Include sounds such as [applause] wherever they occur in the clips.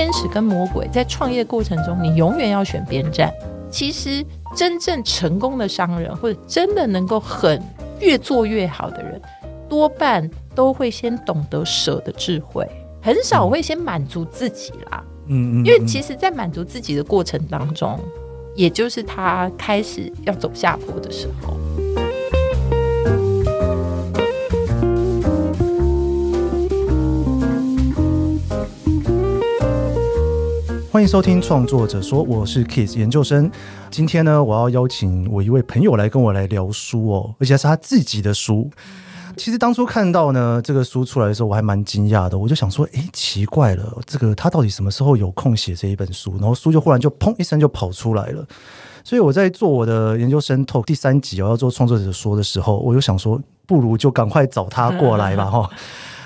天使跟魔鬼在创业过程中，你永远要选边站。其实真正成功的商人，或者真的能够很越做越好的人，多半都会先懂得舍的智慧，很少会先满足自己啦。嗯嗯，因为其实，在满足自己的过程当中，也就是他开始要走下坡的时候。欢迎收听创作者说，我是 Keith 研究生。今天呢，我要邀请我一位朋友来跟我来聊书哦，而且是他自己的书。其实当初看到呢这个书出来的时候，我还蛮惊讶的。我就想说，诶，奇怪了，这个他到底什么时候有空写这一本书？然后书就忽然就砰一声就跑出来了。所以我在做我的研究生 talk 第三集，我要做创作者说的时候，我就想说，不如就赶快找他过来吧，[laughs] 哈。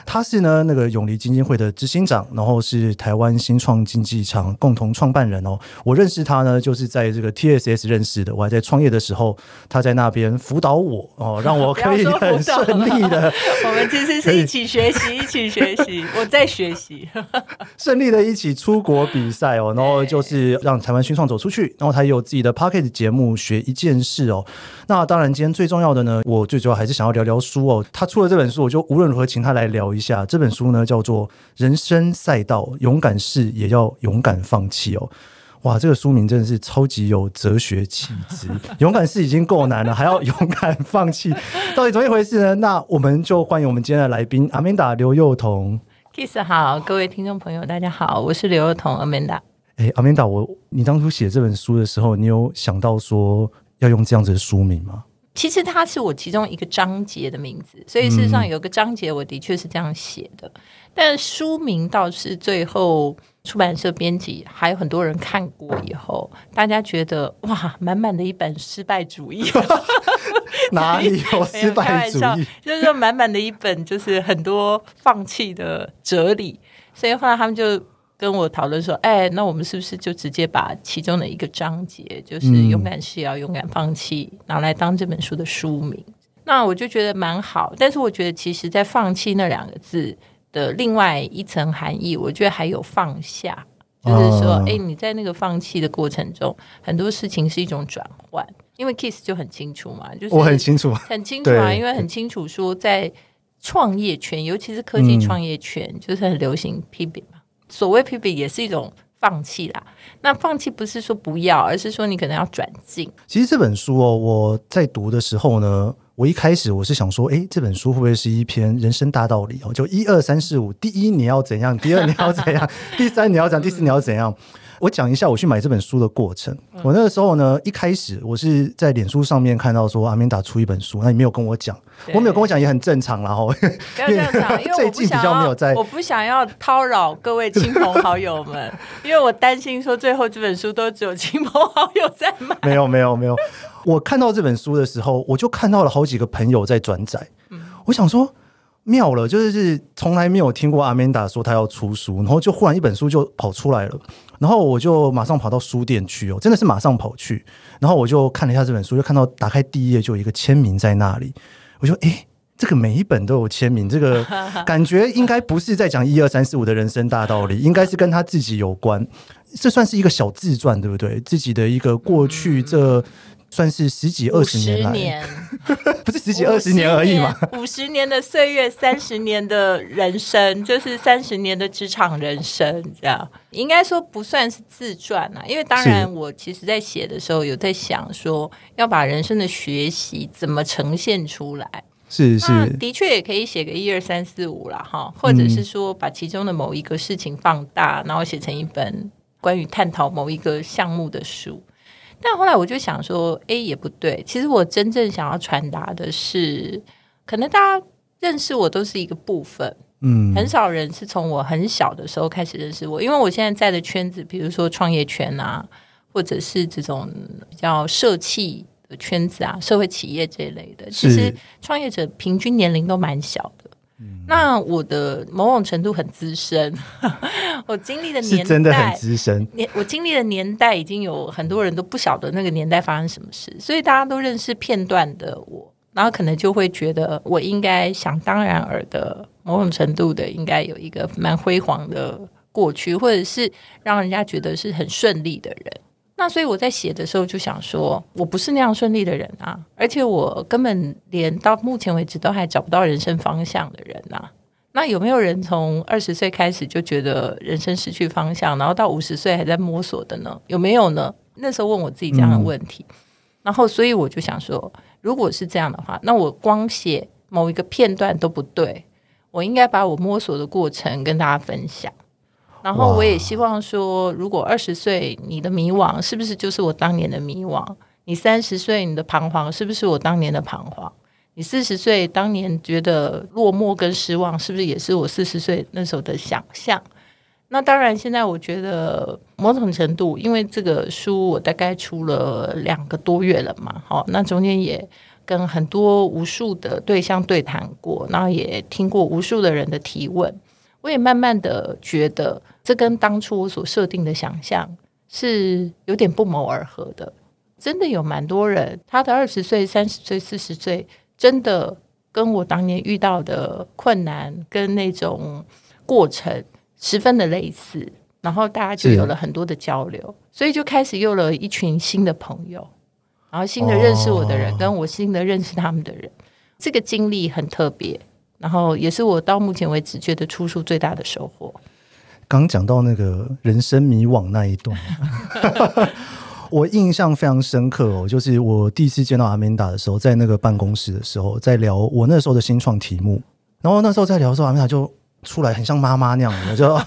他是呢那个永离基金会的执行长，然后是台湾新创经济场共同创办人哦。我认识他呢，就是在这个 TSS 认识的。我还在创业的时候，他在那边辅导我哦，[laughs] 让我可以很顺利的。[laughs] 我们其实是一起学习，一起学习。我在学习，[laughs] 顺利的一起出国比赛哦，然后就是让台湾新创走出去。然后他也有自己的 p o c k e t 节目，学一件事哦。那当然，今天最重要的呢，我最主要还是想要聊聊书哦。他出了这本书，我就无论如何请他来聊。一下这本书呢，叫做《人生赛道：勇敢试也要勇敢放弃》哦。哇，这个书名真的是超级有哲学气质。[laughs] 勇敢是已经够难了，还要勇敢放弃，[laughs] 到底怎么一回事呢？那我们就欢迎我们今天的来宾 Amanda 刘幼彤。Kiss 好，各位听众朋友，大家好，我是刘幼彤 Amanda。哎，Amanda，我你当初写这本书的时候，你有想到说要用这样子的书名吗？其实它是我其中一个章节的名字，所以事实上有个章节我的确是这样写的，嗯、但书名倒是最后出版社编辑还有很多人看过以后，大家觉得哇，满满的一本失败主义，[laughs] 哪里有失败主义？就是说满满的一本就是很多放弃的哲理，所以后来他们就。跟我讨论说，哎，那我们是不是就直接把其中的一个章节，就是勇敢是要勇敢放弃，拿来当这本书的书名？那我就觉得蛮好。但是我觉得，其实，在放弃那两个字的另外一层含义，我觉得还有放下，就是说，哎，你在那个放弃的过程中，很多事情是一种转换。因为 Kiss 就很清楚嘛，就是我很清楚，很清楚啊，因为很清楚说，在创业圈，尤其是科技创业圈，嗯、就是很流行。所谓批评也是一种放弃啦。那放弃不是说不要，而是说你可能要转进。其实这本书哦，我在读的时候呢，我一开始我是想说，诶，这本书会不会是一篇人生大道理哦？就一二三四五，第一你要怎样，第二你要怎样，[laughs] 第三你要怎样，第四你要怎样。我讲一下我去买这本书的过程。我那个时候呢，一开始我是在脸书上面看到说阿明达出一本书，那你没有跟我讲，我没有跟我讲也很正常啦。哈。不要这样讲，[laughs] 因为我不想要，我不想要叨扰各位亲朋好友们，[laughs] 因为我担心说最后这本书都只有亲朋好友在买。没有没有没有，我看到这本书的时候，我就看到了好几个朋友在转载，我想说。妙了，就是是从来没有听过阿曼达说他要出书，然后就忽然一本书就跑出来了，然后我就马上跑到书店去哦，真的是马上跑去，然后我就看了一下这本书，就看到打开第一页就有一个签名在那里，我就诶，这个每一本都有签名，这个感觉应该不是在讲一二三四五的人生大道理，应该是跟他自己有关，这算是一个小自传，对不对？自己的一个过去这。算是十几二十年来，年 [laughs] 不是十几二十年而已吗？五十年的岁月，三十年的人生，就是三十年的职场人生，这样应该说不算是自传啊。因为当然，我其实在写的时候有在想说，要把人生的学习怎么呈现出来。是是，的确也可以写个一二三四五了哈，或者是说把其中的某一个事情放大，然后写成一本关于探讨某一个项目的书。但后来我就想说，哎，也不对。其实我真正想要传达的是，可能大家认识我都是一个部分，嗯，很少人是从我很小的时候开始认识我。因为我现在在的圈子，比如说创业圈啊，或者是这种比较社企的圈子啊，社会企业这一类的，其实创业者平均年龄都蛮小的。那我的某种程度很资深，[laughs] 我经历的年代真的很资深。年我经历的年代已经有很多人都不晓得那个年代发生什么事，所以大家都认识片段的我，然后可能就会觉得我应该想当然尔的某种程度的应该有一个蛮辉煌的过去，或者是让人家觉得是很顺利的人。那所以我在写的时候就想说，我不是那样顺利的人啊，而且我根本连到目前为止都还找不到人生方向的人啊。那有没有人从二十岁开始就觉得人生失去方向，然后到五十岁还在摸索的呢？有没有呢？那时候问我自己这样的问题，嗯、然后所以我就想说，如果是这样的话，那我光写某一个片段都不对，我应该把我摸索的过程跟大家分享。然后我也希望说，如果二十岁你的迷惘是不是就是我当年的迷惘？你三十岁你的彷徨是不是我当年的彷徨？你四十岁当年觉得落寞跟失望是不是也是我四十岁那时候的想象？那当然，现在我觉得某种程度，因为这个书我大概出了两个多月了嘛，好，那中间也跟很多无数的对象对谈过，然后也听过无数的人的提问，我也慢慢的觉得。这跟当初我所设定的想象是有点不谋而合的。真的有蛮多人，他的二十岁、三十岁、四十岁，真的跟我当年遇到的困难跟那种过程十分的类似，然后大家就有了很多的交流，所以就开始有了一群新的朋友，然后新的认识我的人，跟我新的认识他们的人，这个经历很特别，然后也是我到目前为止觉得出书最大的收获。刚讲到那个人生迷惘那一段，[laughs] 我印象非常深刻哦。就是我第一次见到阿曼达的时候，在那个办公室的时候，在聊我那时候的新创题目，然后那时候在聊的时候，阿曼达就。出来很像妈妈那样的，就 [laughs] 啊，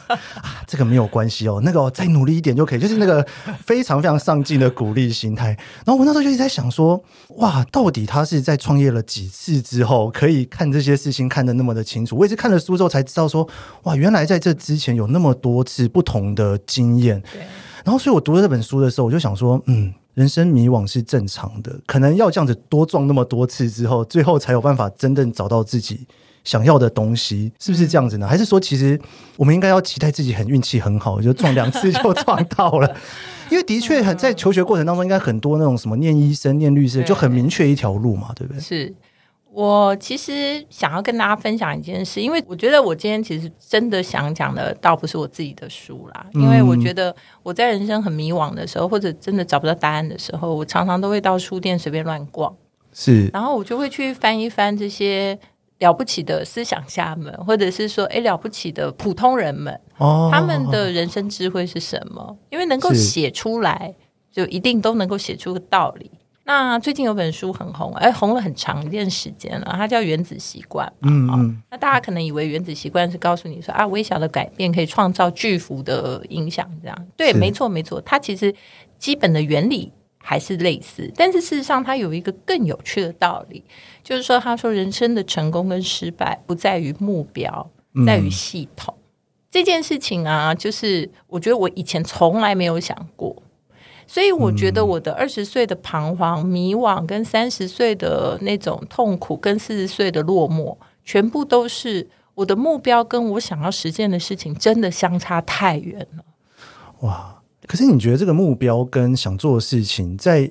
这个没有关系哦，那个再努力一点就可以，就是那个非常非常上进的鼓励心态。然后我那时候就一直在想说，哇，到底他是在创业了几次之后，可以看这些事情看得那么的清楚？我也是看了书之后才知道说，哇，原来在这之前有那么多次不同的经验。对。然后，所以我读了这本书的时候，我就想说，嗯，人生迷惘是正常的，可能要这样子多撞那么多次之后，最后才有办法真正找到自己。想要的东西是不是这样子呢？还是说，其实我们应该要期待自己很运气很好，就撞两次就撞到了？[laughs] 因为的确很在求学过程当中，应该很多那种什么念医生、念律师，就很明确一条路嘛，对不对？是我其实想要跟大家分享一件事，因为我觉得我今天其实真的想讲的，倒不是我自己的书啦，因为我觉得我在人生很迷惘的时候，或者真的找不到答案的时候，我常常都会到书店随便乱逛，是，然后我就会去翻一翻这些。了不起的思想家们，或者是说，哎，了不起的普通人们，哦，他们的人生智慧是什么？因为能够写出来，就一定都能够写出个道理。那最近有本书很红，哎，红了很长一段时间了，它叫《原子习惯》。嗯嗯。那大家可能以为《原子习惯》是告诉你说啊，微小的改变可以创造巨幅的影响，这样对，没错没错。它其实基本的原理。还是类似，但是事实上，它有一个更有趣的道理，就是说，他说人生的成功跟失败不在于目标，在于系统。嗯、这件事情啊，就是我觉得我以前从来没有想过，所以我觉得我的二十岁的彷徨、迷惘，跟三十岁的那种痛苦，跟四十岁的落寞，全部都是我的目标跟我想要实现的事情真的相差太远了。哇！可是你觉得这个目标跟想做的事情，在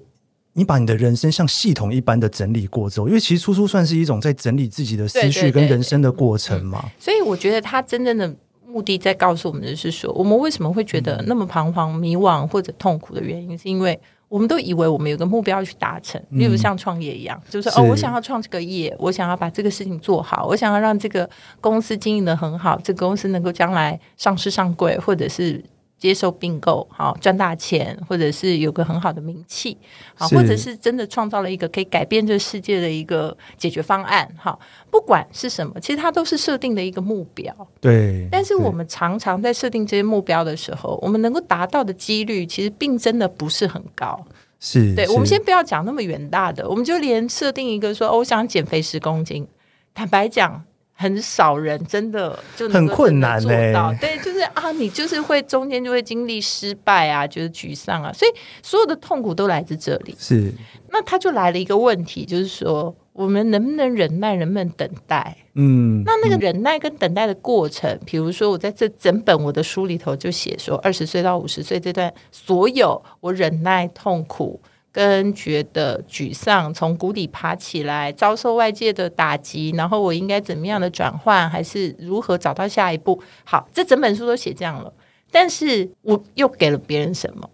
你把你的人生像系统一般的整理过之后，因为其实出书算是一种在整理自己的思绪跟人生的过程嘛。所以我觉得他真正的目的在告诉我们的是说，我们为什么会觉得那么彷徨、迷惘或者痛苦的原因，是因为我们都以为我们有个目标去达成，例如像创业一样，就是哦，我想要创这个业，我想要把这个事情做好，我想要让这个公司经营得很好，这个公司能够将来上市上柜，或者是。接受并购，好赚大钱，或者是有个很好的名气，好，或者是真的创造了一个可以改变这个世界的一个解决方案，哈，不管是什么，其实它都是设定的一个目标。对。但是我们常常在设定这些目标的时候，我们能够达到的几率，其实并真的不是很高。是。对，我们先不要讲那么远大的，我们就连设定一个说，哦，我想减肥十公斤，坦白讲。很少人真的就很困难做到，欸，对，就是啊，你就是会中间就会经历失败啊，就是沮丧啊，所以所有的痛苦都来自这里。是，那他就来了一个问题，就是说我们能不能忍耐，能不能等待？嗯，那那个忍耐跟等待的过程，嗯、比如说我在这整本我的书里头就写说，二十岁到五十岁这段，所有我忍耐痛苦。跟觉得沮丧，从谷底爬起来，遭受外界的打击，然后我应该怎么样的转换，还是如何找到下一步？好，这整本书都写这样了。但是我又给了别人什么？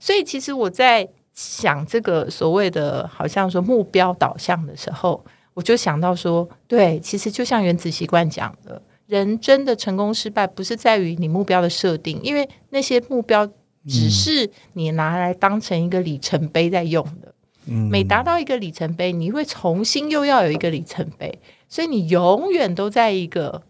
所以其实我在想这个所谓的好像说目标导向的时候，我就想到说，对，其实就像原子习惯讲的，人真的成功失败不是在于你目标的设定，因为那些目标只是你拿来当成一个里程碑在用的。嗯，每达到一个里程碑，你会重新又要有一个里程碑，所以你永远都在一个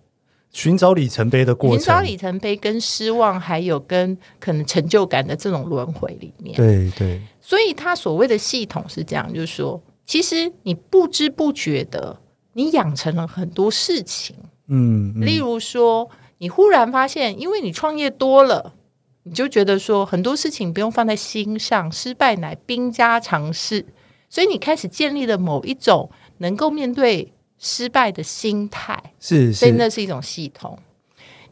寻找里程碑的过程，寻找里程碑跟失望，还有跟可能成就感的这种轮回里面。对对，所以他所谓的系统是这样，就是说，其实你不知不觉的，你养成了很多事情。嗯，嗯，例如说，你忽然发现，因为你创业多了。你就觉得说很多事情不用放在心上，失败乃兵家常事，所以你开始建立了某一种能够面对失败的心态，是，是，所以那是一种系统。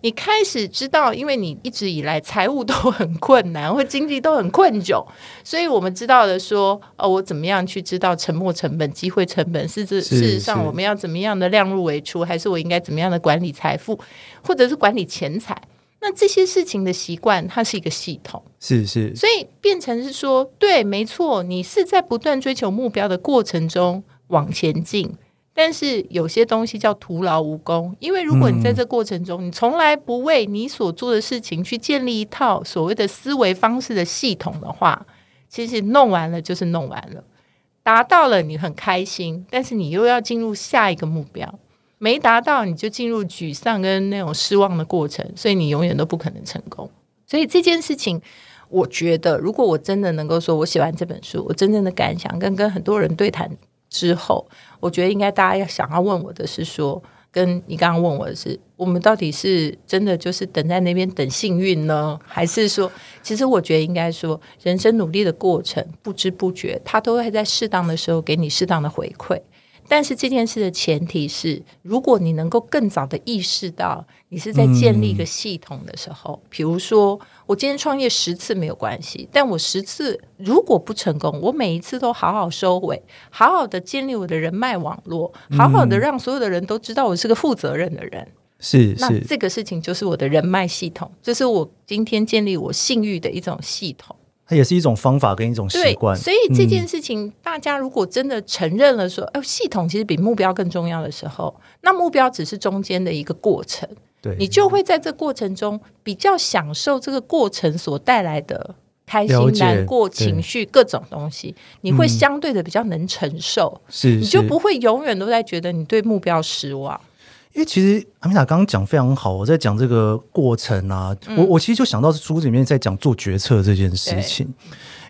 你开始知道，因为你一直以来财务都很困难，或经济都很困窘，所以我们知道了说，哦，我怎么样去知道沉没成本、机会成本，是这事实上我们要怎么样的量入为出，还是我应该怎么样的管理财富，或者是管理钱财？那这些事情的习惯，它是一个系统，是是，所以变成是说，对，没错，你是在不断追求目标的过程中往前进，但是有些东西叫徒劳无功，因为如果你在这过程中，嗯、你从来不为你所做的事情去建立一套所谓的思维方式的系统的话，其实弄完了就是弄完了，达到了你很开心，但是你又要进入下一个目标。没达到，你就进入沮丧跟那种失望的过程，所以你永远都不可能成功。所以这件事情，我觉得，如果我真的能够说，我写完这本书，我真正的感想跟跟很多人对谈之后，我觉得应该大家要想要问我的是说，跟你刚刚问我的是，我们到底是真的就是等在那边等幸运呢，还是说，其实我觉得应该说，人生努力的过程，不知不觉，它都会在适当的时候给你适当的回馈。但是这件事的前提是，如果你能够更早的意识到你是在建立一个系统的时候，嗯、比如说我今天创业十次没有关系，但我十次如果不成功，我每一次都好好收尾，好好的建立我的人脉网络，好好的让所有的人都知道我是个负责任的人，是、嗯、那这个事情就是我的人脉系统，这是我今天建立我信誉的一种系统。它也是一种方法跟一种习惯，所以这件事情，大家如果真的承认了说，哎、嗯，系统其实比目标更重要的时候，那目标只是中间的一个过程，对，你就会在这过程中比较享受这个过程所带来的开心、难过情绪各种东西，你会相对的比较能承受，是、嗯，你就不会永远都在觉得你对目标失望。因为其实阿米塔刚刚讲非常好，我在讲这个过程啊，嗯、我我其实就想到书里面在讲做决策这件事情。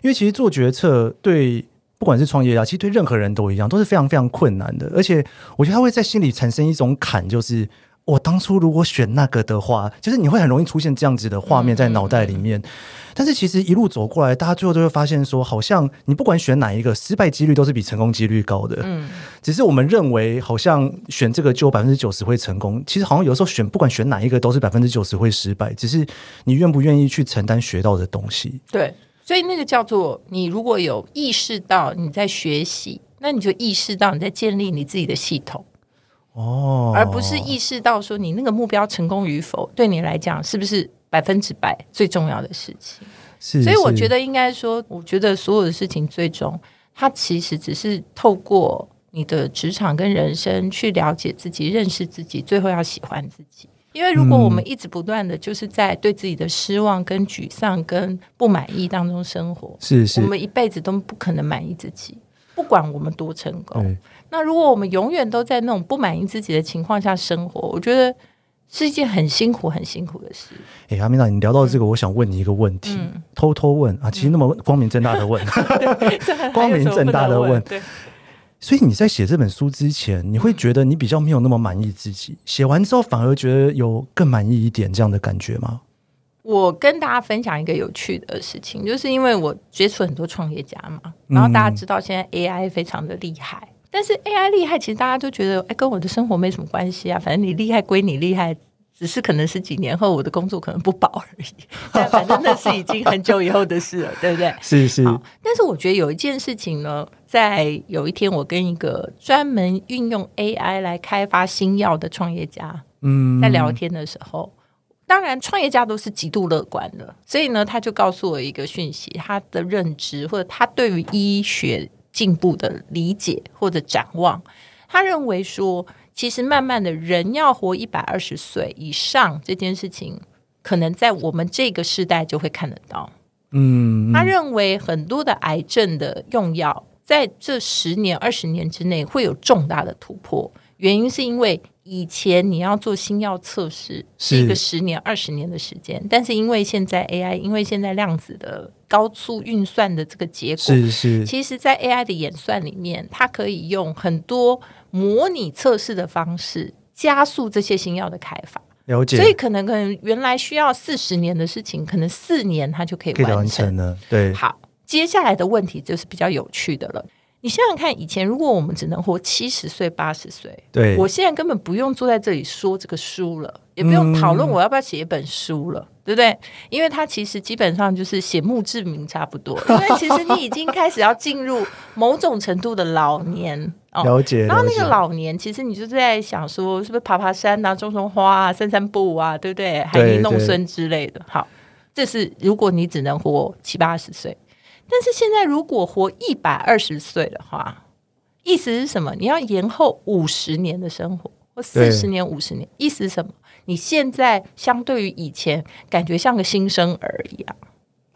因为其实做决策对不管是创业家，其实对任何人都一样，都是非常非常困难的。而且我觉得他会在心里产生一种坎，就是我当初如果选那个的话，就是你会很容易出现这样子的画面在脑袋里面。嗯嗯但是其实一路走过来，大家最后都会发现说，好像你不管选哪一个，失败几率都是比成功几率高的。嗯，只是我们认为好像选这个就百分之九十会成功，其实好像有时候选不管选哪一个都是百分之九十会失败，只是你愿不愿意去承担学到的东西。对，所以那个叫做你如果有意识到你在学习，那你就意识到你在建立你自己的系统哦，而不是意识到说你那个目标成功与否对你来讲是不是。百分之百最重要的事情，是，所以我觉得应该说，我觉得所有的事情最终，它其实只是透过你的职场跟人生去了解自己、认识自己，最后要喜欢自己。因为如果我们一直不断的就是在对自己的失望、跟沮丧、跟不满意当中生活，是是，我们一辈子都不可能满意自己，不管我们多成功。那如果我们永远都在那种不满意自己的情况下生活，我觉得。是一件很辛苦、很辛苦的事。哎、欸，阿米娜，你聊到这个，我想问你一个问题，嗯、偷偷问啊，其实那么光明正大的问，嗯、光明正大的问。[laughs] 所以你在写这本书之前，你会觉得你比较没有那么满意自己，写完之后反而觉得有更满意一点这样的感觉吗？我跟大家分享一个有趣的事情，就是因为我接触很多创业家嘛，然后大家知道现在 AI 非常的厉害。但是 AI 厉害，其实大家都觉得，哎，跟我的生活没什么关系啊。反正你厉害归你厉害，只是可能是几年后我的工作可能不保而已。[laughs] 但反正那是已经很久以后的事了，[laughs] 对不对？是是。但是我觉得有一件事情呢，在有一天我跟一个专门运用 AI 来开发新药的创业家，嗯，在聊天的时候，当然，创业家都是极度乐观的，所以呢，他就告诉我一个讯息：他的认知或者他对于医学进步的理解或者展望，他认为说，其实慢慢的人要活一百二十岁以上这件事情，可能在我们这个时代就会看得到。嗯，他认为很多的癌症的用药，在这十年、二十年之内会有重大的突破，原因是因为。以前你要做新药测试是一个十年、二十年的时间，但是因为现在 AI，因为现在量子的高速运算的这个结果，是是，其实，在 AI 的演算里面，它可以用很多模拟测试的方式加速这些新药的开发。了解，所以可能可能原来需要四十年的事情，可能四年它就可以完成，完成了。对，好，接下来的问题就是比较有趣的了。你想想看，以前如果我们只能活七十岁、八十岁，对，我现在根本不用坐在这里说这个书了，也不用讨论我要不要写一本书了，嗯、对不对？因为它其实基本上就是写墓志铭差不多，因为其实你已经开始要进入某种程度的老年哦。了解。然后那个老年，其实你就在想说，是不是爬爬山啊、种种花啊、散散步啊，对不对？孩子弄孙之类的。好，这是如果你只能活七八十岁。但是现在，如果活一百二十岁的话，意思是什么？你要延后五十年的生活，或四十年、五十年，意思是什么？你现在相对于以前，感觉像个新生儿一样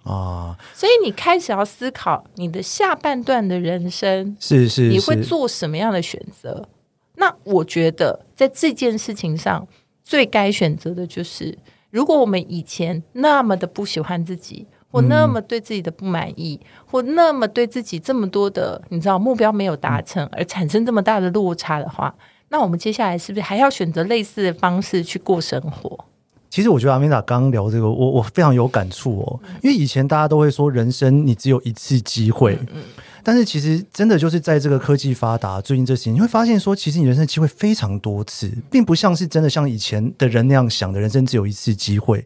啊。所以你开始要思考你的下半段的人生，是是，是，你会做什么样的选择？那我觉得在这件事情上，最该选择的就是，如果我们以前那么的不喜欢自己。或那么对自己的不满意，嗯，或那么对自己这么多的，你知道目标没有达成而产生这么大的落差的话，那我们接下来是不是还要选择类似的方式去过生活？其实我觉得阿米达刚刚聊这个，我我非常有感触哦，因为以前大家都会说人生你只有一次机会，嗯，但是其实真的就是在这个科技发达最近这些年，你会发现说，其实你人生的机会非常多次，并不像是真的像以前的人那样想的，人生只有一次机会。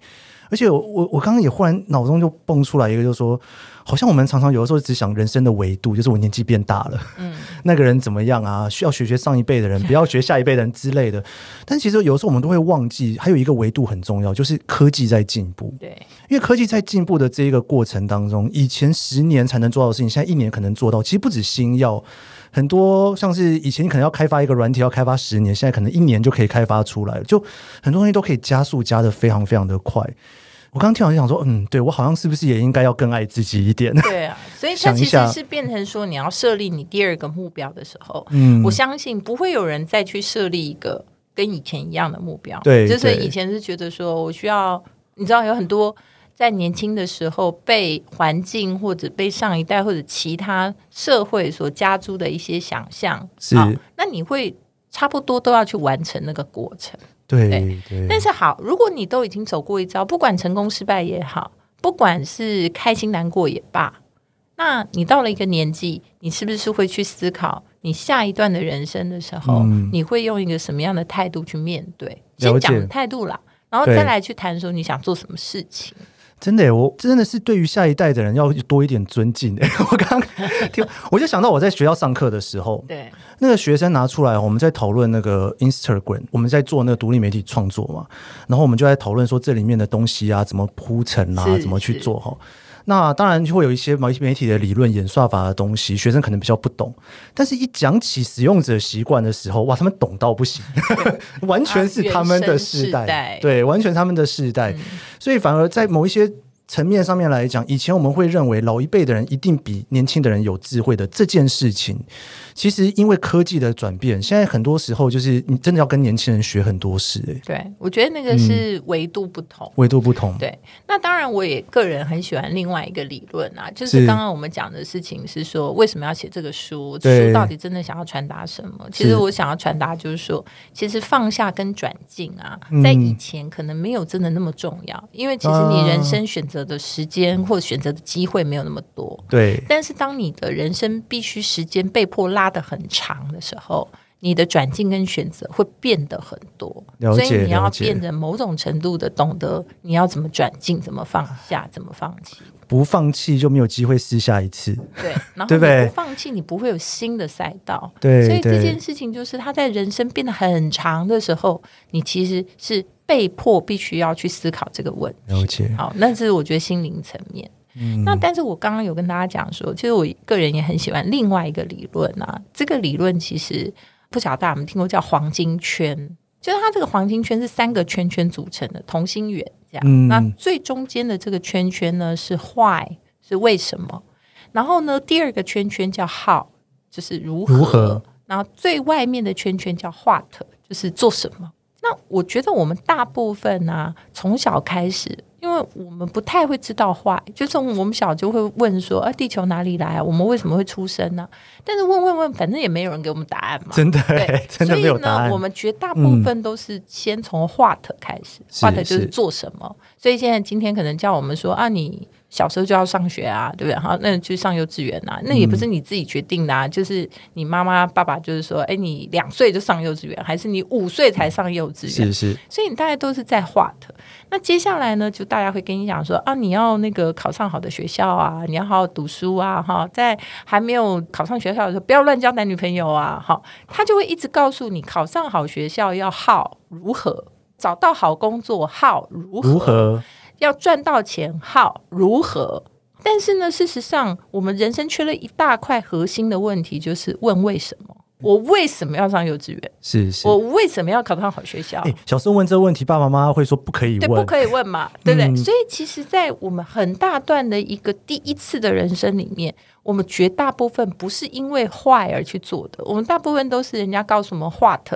而且我我我刚刚也忽然脑中就蹦出来一个，就是说，好像我们常常有的时候只想人生的维度，就是我年纪变大了，嗯，[laughs] 那个人怎么样啊？需要学学上一辈的人，[laughs] 不要学下一辈的人之类的。但其实有的时候我们都会忘记，还有一个维度很重要，就是科技在进步。对，因为科技在进步的这一个过程当中，以前十年才能做到的事情，现在一年可能做到。其实不止新药，很多像是以前你可能要开发一个软体要开发十年，现在可能一年就可以开发出来了。就很多东西都可以加速，加的非常非常的快。我刚刚听完就想说，嗯，对，我好像是不是也应该要更爱自己一点？对啊，[laughs] 所以它其实是变成说，你要设立你第二个目标的时候，嗯，我相信不会有人再去设立一个跟以前一样的目标。对，就是以前是觉得说我需要，你知道，有很多在年轻的时候被环境或者被上一代或者其他社会所加诸的一些想象，是，那你会差不多都要去完成那个过程。对对，对，但是好，如果你都已经走过一遭，不管成功失败也好，不管是开心难过也罢，那你到了一个年纪，你是不是会去思考你下一段的人生的时候，嗯、你会用一个什么样的态度去面对？先讲态度啦，然后再来去谈说你想做什么事情。真的，我真的是对于下一代的人要多一点尊敬。[laughs] 我刚刚听，我就想到我在学校上课的时候，对那个学生拿出来，我们在讨论那个 Instagram，我们在做那个独立媒体创作嘛，然后我们就在讨论说这里面的东西啊，怎么铺陈啊，怎么去做哈。那当然就会有一些媒媒体的理论、演算法的东西，学生可能比较不懂。但是，一讲起使用者习惯的时候，哇，他们懂到不行，[laughs] 完全是他们的世代，代，对，完全他们的世代。嗯、所以，反而在某一些层面上面来讲，以前我们会认为老一辈的人一定比年轻的人有智慧的这件事情。其实，因为科技的转变，现在很多时候就是你真的要跟年轻人学很多事。哎，对，我觉得那个是维度不同，维、嗯、度不同。对，那当然，我也个人很喜欢另外一个理论啊，就是刚刚我们讲的事情是说，为什么要写这个书？书到底真的想要传达什么？其实我想要传达就是说，其实放下跟转进啊，在以前可能没有真的那么重要，嗯、因为其实你人生选择的时间或选择的机会没有那么多。对，但是当你的人生必须时间被迫拉。拉得很长的时候，你的转进跟选择会变得很多，所以你要变得某种程度的懂得你要怎么转进，怎么放下，怎么放弃。不放弃就没有机会试下一次，对，[laughs] 然后你不放弃，你不会有新的赛道。对，所以这件事情就是他在人生变得很长的时候，你其实是被迫必须要去思考这个问题。了解。好，那是我觉得心灵层面。嗯，那但是我刚刚有跟大家讲说，其实我个人也很喜欢另外一个理论啊。这个理论其实不晓得大家有没有听过，叫黄金圈，就是它这个黄金圈是三个圈圈组成的同心圆这样。嗯，那最中间的这个圈圈呢是 why，是为什么？然后呢，第二个圈圈叫 how，就是如何。如何？然后最外面的圈圈叫 what，就是做什么。那我觉得我们大部分呢、啊，从小开始。因为我们不太会知道坏，就从我们小就会问说：“啊，地球哪里来？我们为什么会出生呢？”但是问问问，反正也没有人给我们答案嘛。[laughs] 真的，[laughs] 真的没有答案。所以呢，我们绝大部分都是先从 what 开始，what、嗯、就是做什么。所以现在今天可能叫我们说：“啊，你。”小时候就要上学啊，对不对？好，那去上幼稚园啊，那也不是你自己决定的啊，嗯、就是你妈妈、爸爸就是说，哎，你两岁就上幼稚园，还是你五岁才上幼稚园？是是。所以你大概都是在 what。那接下来呢，就大家会跟你讲说啊，你要那个考上好的学校啊，你要好好读书啊，哈，在还没有考上学校的时候，不要乱交男女朋友啊，哈，他就会一直告诉你，考上好学校要好如何，找到好工作好如何。如何要赚到钱好如何？但是呢，事实上，我们人生缺了一大块核心的问题，就是问为什么？我为什么要上幼稚园？是是，我为什么要考上好学校？欸，小时候问这个问题，爸爸妈妈会说不可以问，对，不可以问嘛，对不对？嗯，所以，其实，在我们很大段的一个第一次的人生里面，我们绝大部分不是因为坏而去做的，我们大部分都是人家告诉我们 what。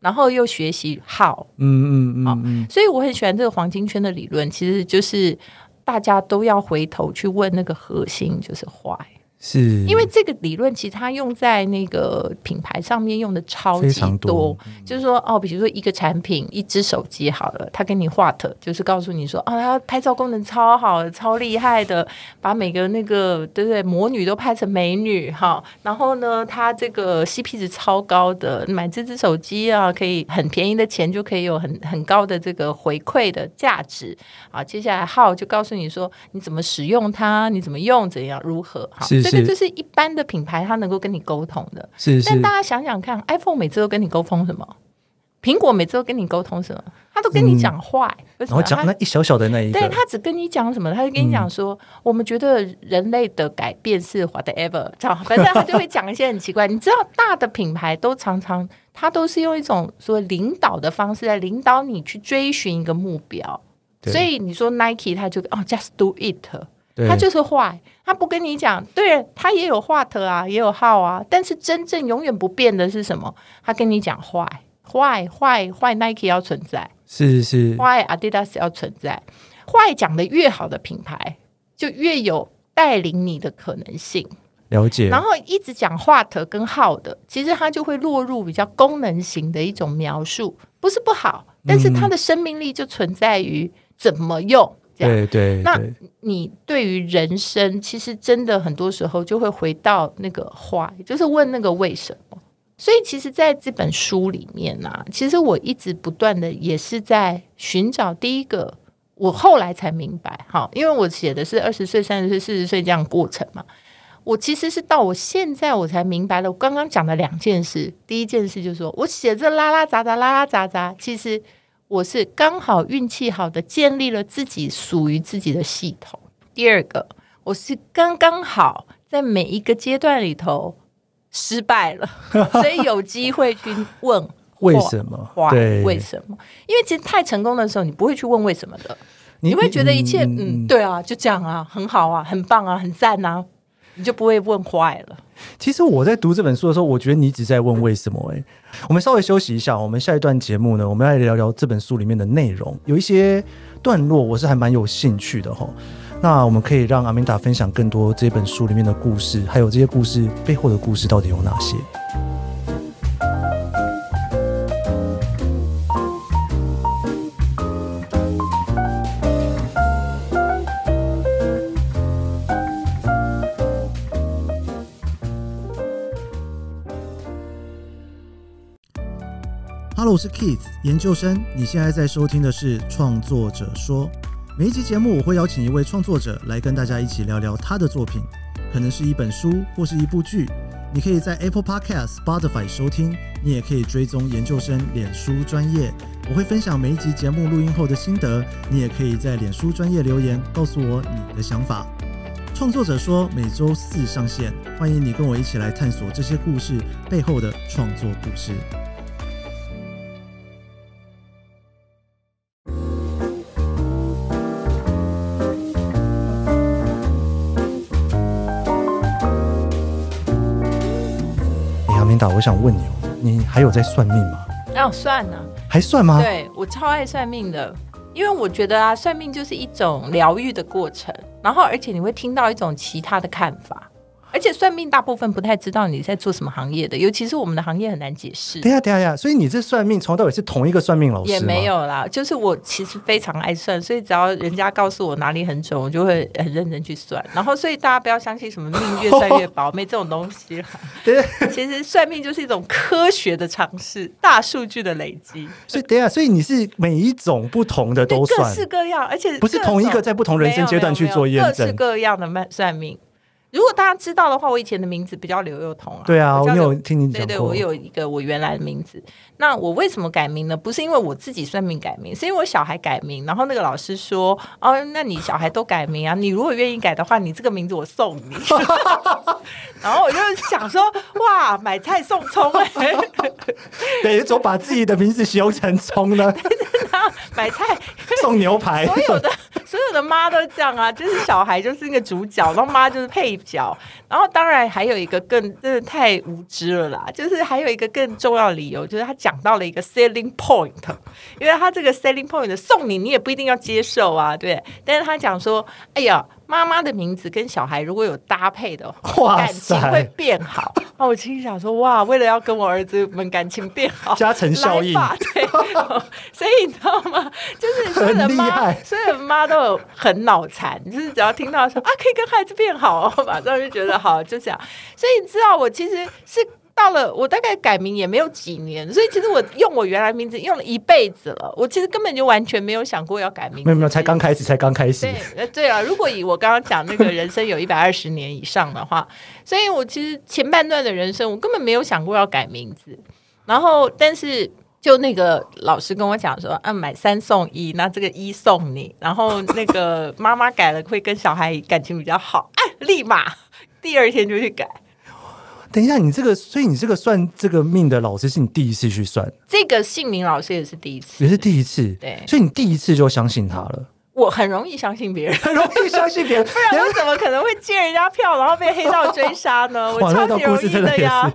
然后又学习好，嗯嗯嗯嗯，所以我很喜欢这个黄金圈的理论，其实就是大家都要回头去问那个核心，就是 why。是因为这个理论其实它用在那个品牌上面用的超级多，多就是说哦，比如说一个产品，一只手机好了，它给你画的，就是告诉你说啊，它拍照功能超好的，超厉害的，把每个那个对不对魔女都拍成美女哈，然后呢，它这个 CP 值超高的，买这只手机啊，可以很便宜的钱就可以有很 [laughs] 很高的这个回馈的价值啊。接下来号就告诉你说你怎么使用它，你怎么用，怎样如何哈。这是一般的品牌，它能够跟你沟通的。是是。但大家想想看，iPhone 每次都跟你沟通什么？苹果每次都跟你沟通什么？他都跟你讲坏。然后讲那一小小的那一个。对，他只跟你讲什么？他就跟你讲说，嗯、我们觉得人类的改变是 whatever，反正他就会讲一些很奇怪。你知道，大的品牌都常常，他都是用一种说领导的方式来领导你去追寻一个目标。所以你说 Nike，他就哦，just do it。他就是坏，他不跟你讲，对，他也有 what 啊，也有 how 啊，但是真正永远不变的是什么？他跟你讲坏，坏，坏，坏，Nike 要存在，是是，坏，Adidas 要存在，坏讲的越好的品牌，就越有带领你的可能性。了解。然后一直讲 what 跟 how 的，其实它就会落入比较功能型的一种描述，不是不好，但是它的生命力就存在于怎么用。对对，那你对于人生，其实真的很多时候就会回到那个 why，就是问那个为什么。所以，其实在这本书里面呢、啊，其实我一直不断的也是在寻找第一个，我后来才明白，哈，因为我写的是二十岁、三十岁、四十岁这样过程嘛。我其实是到我现在我才明白了，我刚刚讲的两件事，第一件事就是说我写这拉拉杂杂、拉拉杂杂，其实。我是刚好运气好的，建立了自己属于自己的系统。第二个，我是刚刚好在每一个阶段里头失败了，[laughs] 所以有机会去问 [laughs] 为什么？对，为什么？因为其实太成功的时候，你不会去问为什么的，你，你会觉得一切嗯，嗯，对啊，就这样啊，很好啊，很棒啊，很赞啊，你就不会问坏了。其实我在读这本书的时候，我觉得你一直在问为什么、欸。哎，我们稍微休息一下，我们下一段节目呢，我们来聊聊这本书里面的内容。有一些段落我是还蛮有兴趣的哈。那我们可以让阿明达分享更多这本书里面的故事，还有这些故事背后的故事到底有哪些？我是 Keith 研究生，你现在在收听的是创作者说。每一集节目，我会邀请一位创作者来跟大家一起聊聊他的作品，可能是一本书，或是一部剧，你可以在 Apple Podcast、Spotify 收听，你也可以追踪研究生脸书专业，我会分享每一集节目录音后的心得。你也可以在脸书专业留言，告诉我你的想法。创作者说每周四上线，欢迎你跟我一起来探索这些故事背后的创作故事。我想问你哦，你还有在算命吗？那、哦、算呢、啊，还算吗？对，我超爱算命的，因为我觉得啊，算命就是一种疗愈的过程，然后而且你会听到一种其他的看法。而且算命大部分不太知道你在做什么行业的，尤其是我们的行业很难解释。等下等下呀，所以你这算命从头到尾是同一个算命老师吗？也没有啦，就是我其实非常爱算，所以只要人家告诉我哪里很准，我就会很认真去算。然后，所以大家不要相信什么命越算越薄，没这种东西啦。对，[laughs] 其实算命就是一种科学的尝试，大数据的累积。所以等下，所以你是每一种不同的都算，各式各样，而且不是同一个在不同人生阶段去做验证，各式各样的算命。如果大家知道的话，我以前的名字比较刘幼彤啊。对啊，我有听你讲过。对对，我有一个我原来的名字。那我为什么改名呢？不是因为我自己算命改名，是因为我小孩改名。然后那个老师说：“哦，那你小孩都改名啊？你如果愿意改的话，你这个名字我送你。[laughs] ”然后我就想说：“哇，买菜送葱哎、欸！”对，怎么把自己的名字修成葱呢？[laughs] 买菜 [laughs] 送牛排，所有的所有的妈都这样啊，就是小孩就是那个主角，然后妈就是配角，然后当然还有一个更真的太无知了啦，就是还有一个更重要的理由，就是他讲到了一个 selling point，因为他这个 selling point 送你，你也不一定要接受啊，对，但是他讲说，哎呀。妈妈的名字跟小孩如果有搭配的话，[laughs] 感情会变好。那 [laughs] 我心想说，哇，为了要跟我儿子们感情变好，加成效应。对，[laughs] 所以你知道吗？就是所有的妈，所有的妈都有很脑残，就是只要听到说啊，可以跟孩子变好，马上就觉得好，就这样。所以你知道，我其实是。到了我大概改名也没有几年，所以其实我用我原来名字用了一辈子了。我其实根本就完全没有想过要改名字。没有没有，才刚开始，才刚开始。对，对啊，如果以我刚刚讲那个人生有一百二十年以上的话，所以我其实前半段的人生我根本没有想过要改名字。然后，但是就那个老师跟我讲说，啊，买三送一，那这个一送你，然后那个妈妈改了会跟小孩感情比较好，哎，立马第二天就去改。等一下，你这个，所以你这个算这个命的老师是你第一次去算？这个姓名老师也是第一次，也是第一次。对，所以你第一次就相信他了。我很容易相信别人，[laughs] 很容易相信别人，[laughs] 不然我怎么可能会借人家票，然后被黑道追杀呢？[laughs] 我超级容易的呀。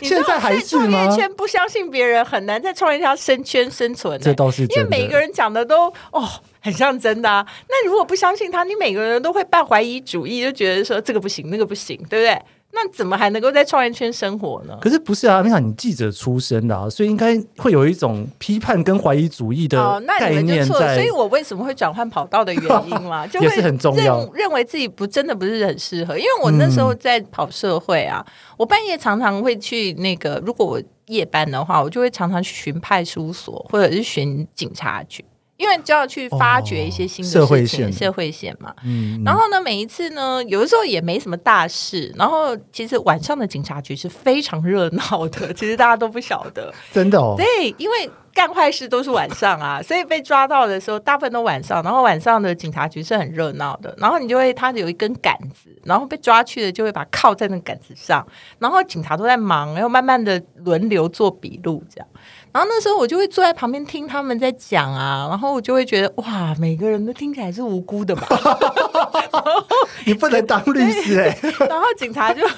现在还是吗？创业圈不相信别人，很难在创业圈生圈生存，欸。这倒是因为每个人讲的都哦很像真的啊。那如果不相信他，你每个人都会半怀疑主义，就觉得说这个不行，那个不行，对不对？那怎么还能够在创业圈生活呢？可是不是啊？你想，你记者出身的啊，所以应该会有一种批判跟怀疑主义的概念在。哦，那你们就错。所以我为什么会转换跑道的原因嘛，[laughs] 就会认认为自己不真的不是很适合。因为我那时候在跑社会啊，嗯、我半夜常常会去那个，如果我夜班的话，我就会常常去巡派出所或者是巡警察局。因为就要去发掘一些新的事情，哦、社会线，社会线嘛。嗯，然后呢，每一次呢，有的时候也没什么大事。然后其实晚上的警察局是非常热闹的，[laughs] 其实大家都不晓得，真的哦。对，因为干坏事都是晚上啊，所以被抓到的时候大部分都晚上。然后晚上的警察局是很热闹的，然后你就会他有一根杆子，然后被抓去的就会把靠在那杆子上，然后警察都在忙，然后慢慢的轮流做笔录这样。然后那时候我就会坐在旁边听他们在讲啊，然后我就会觉得哇，每个人都听起来是无辜的嘛。[laughs] 你不能当律师哎、欸。[laughs] 然后警察就后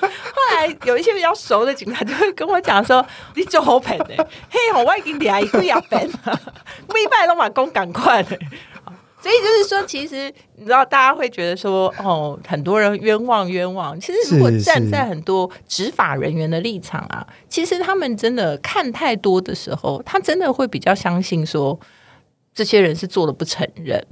来有一些比较熟的警察就会跟我讲说：“你就好笨哎，嘿，我已经两个月笨了，每拜都把工赶快的。”所以就是说，其实你知道，大家会觉得说，哦，很多人冤枉冤枉。其实，如果站在很多执法人员的立场啊，其实他们真的看太多的时候，他真的会比较相信说，这些人是做的不承认。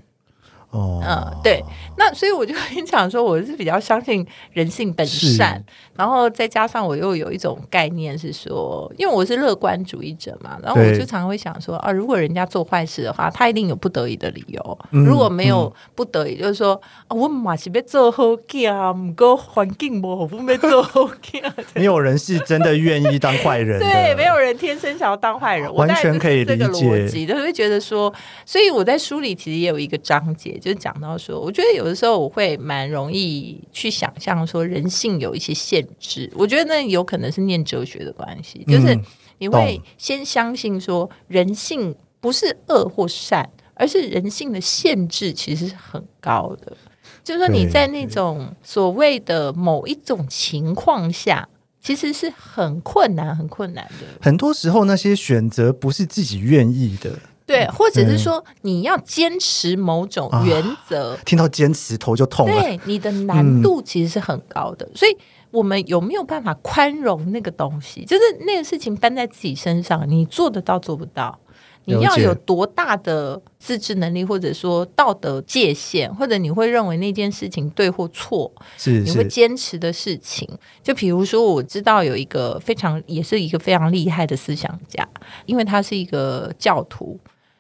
哦，嗯，对，那所以我就跟你讲说，我是比较相信人性本善，然后再加上我又有一种概念是说，因为我是乐观主义者嘛，然后我就常常会想说啊，如果人家做坏事的话，他一定有不得已的理由，嗯、如果没有不得已，就是说、嗯、啊，我马是被做好啊，唔过环境不好，不被做好。[laughs] 没有人是真的愿意当坏人，对，没有人天生想要当坏人，完全可以理解。这个逻辑，就会觉得说，所以我在书里其实也有一个章节。就讲到说，我觉得有的时候我会蛮容易去想象说人性有一些限制。我觉得那有可能是念哲学的关系，就是你会先相信说人性不是恶或善，而是人性的限制其实是很高的。就是说你在那种所谓的某一种情况下，其实是很困难、很困难的。很多时候那些选择不是自己愿意的。对，或者是说你要坚持某种原则，啊、听到坚持头就痛了。对，你的难度其实是很高的，嗯、所以我们有没有办法宽容那个东西？就是那个事情搬在自己身上，你做得到做不到？你要有多大的自制能力，或者说道德界限，或者你会认为那件事情对或错？是，是你会坚持的事情。就比如说，我知道有一个非常，也是一个非常厉害的思想家，因为他是一个教徒。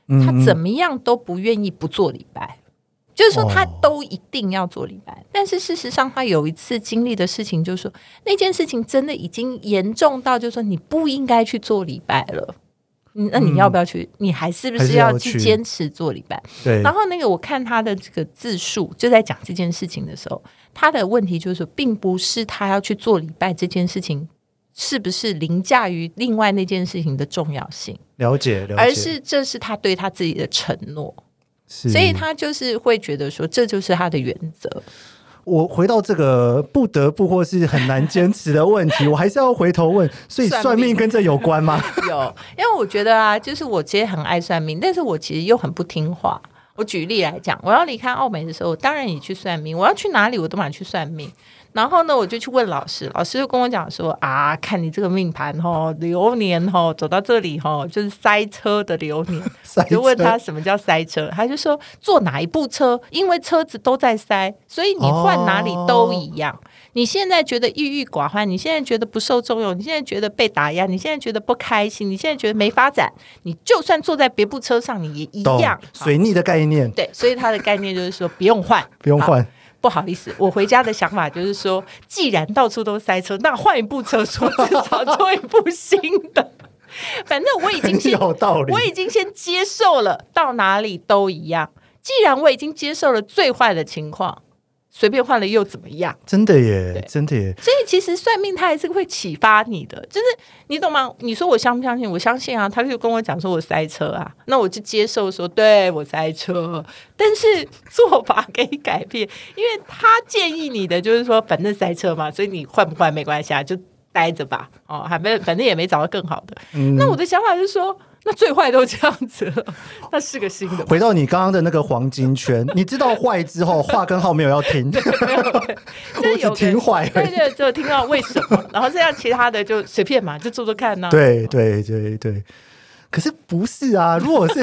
他怎么样都不愿意不做礼拜，嗯、就是说他都一定要做礼拜。哦、但是事实上，他有一次经历的事情，就是说那件事情真的已经严重到，就是说你不应该去做礼拜了。那你要不要去？嗯、你还是不是要去坚持做礼拜？对。然后那个我看他的这个自述，就在讲这件事情的时候，他的问题就是说，并不是他要去做礼拜这件事情。是不是凌驾于另外那件事情的重要性？了解，了解。而是这是他对他自己的承诺，所以他就是会觉得说，这就是他的原则。我回到这个不得不或是很难坚持的问题，[laughs] 我还是要回头问：所以算命跟这有关吗？[laughs] 有，因为我觉得啊，就是我其实很爱算命，但是我其实又很不听话。我举例来讲，我要离开澳美的时候，当然也去算命。我要去哪里，我都马上去算命。然后呢，我就去问老师，老师就跟我讲说啊，看你这个命盘哦，流年哦，走到这里哦，就是塞车的流年。[laughs] 塞。就问他什么叫塞车，他就说坐哪一部车，因为车子都在塞，所以你换哪里都一样。哦、你现在觉得郁郁寡欢，你现在觉得不受重用，你现在觉得被打压，你现在觉得不开心，你现在觉得没发展，你就算坐在别部车上，你也一样。水逆的概念。对，所以他的概念就是说不用换，不用换。[laughs] 不好意思，我回家的想法就是说，既然到处都塞车，那换一部车，说至少做一部新的。[laughs] 反正我已经先有道理，我已经先接受了，到哪里都一样。既然我已经接受了最坏的情况。随便换了又怎么样？真的耶，真的耶。所以其实算命它还是会启发你的，就是你懂吗？你说我相不相信？我相信啊。他就跟我讲说我塞车啊，那我就接受说对我塞车。但是做法可以改变，因为他建议你的就是说，反正塞车嘛，所以你换不换没关系啊，就待着吧。哦，还没，反正也没找到更好的。嗯、那我的想法就是说。那最坏都这样子了，那是个新的。回到你刚刚的那个黄金圈，你知道坏之后，话跟号没有要停，对，没有，[laughs] 我只听坏，对对，就听到为什么，然后这样其他的就随便嘛，就做做看呐。对对对对，可是不是啊？如果是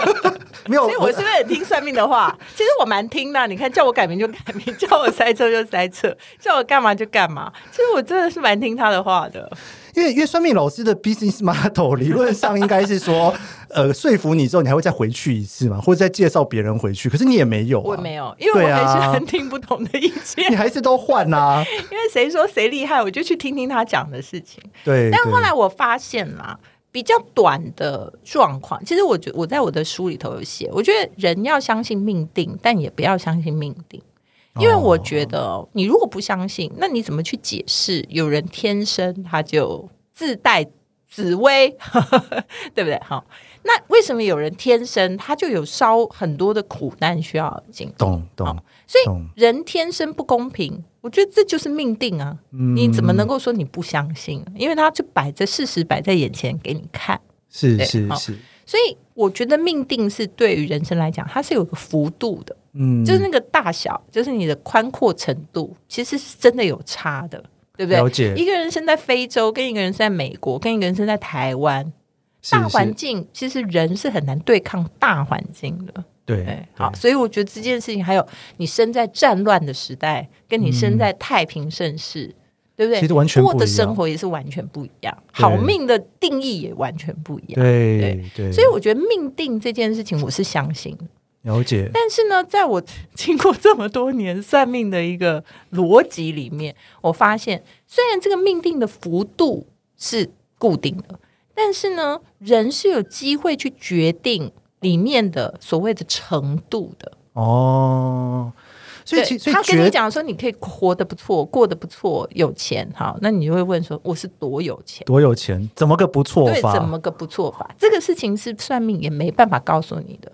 [laughs] 没有，所以我是不是很听算命的话？其实我蛮听的。你看，叫我改名就改名，叫我塞车就塞车，叫我干嘛就干嘛。其实我真的是蛮听他的话的。因为因为算命老师的 business model 理论上应该是说，[laughs] 呃，说服你之后，你还会再回去一次嘛，或者再介绍别人回去。可是你也没有、啊，我没有，因为我还是很听不懂的意见、啊。你还是都换啊？[laughs] 因为谁说谁厉害，我就去听听他讲的事情。对。但后来我发现啦，比较短的状况，其实我觉我在我的书里头有写，我觉得人要相信命定，但也不要相信命定。因为我觉得，你如果不相信，那你怎么去解释有人天生他就自带紫薇，对不对？好，那为什么有人天生他就有烧很多的苦难需要经历？懂懂。所以人天生不公平，我觉得这就是命定啊！嗯、你怎么能够说你不相信？因为他就摆在事实摆在眼前给你看，是是是。所以我觉得命定是对于人生来讲，它是有个幅度的。嗯，就是那个大小，就是你的宽阔程度，其实是真的有差的，对不对？了解。一个人生在非洲，跟一个人生在美国，跟一个人生在台湾，大环境其实人是很难对抗大环境的。对，对好，所以我觉得这件事情，还有你生在战乱的时代，跟你生在太平盛世，嗯、对不对？其实完全不一样，过的生活也是完全不一样，好命的定义也完全不一样。对对，对，所以我觉得命定这件事情，我是相信的。了解。但是呢，在我经过这么多年算命的一个逻辑里面，我发现，虽然这个命定的幅度是固定的，但是呢，人是有机会去决定。里面的所谓的程度的哦，所以他跟你讲说，你可以活得不错，过得不错，有钱，好，那你就会问说，我是多有钱？多有钱？怎么个不错法？对，怎么个不错法？这个事情是算命也没办法告诉你的。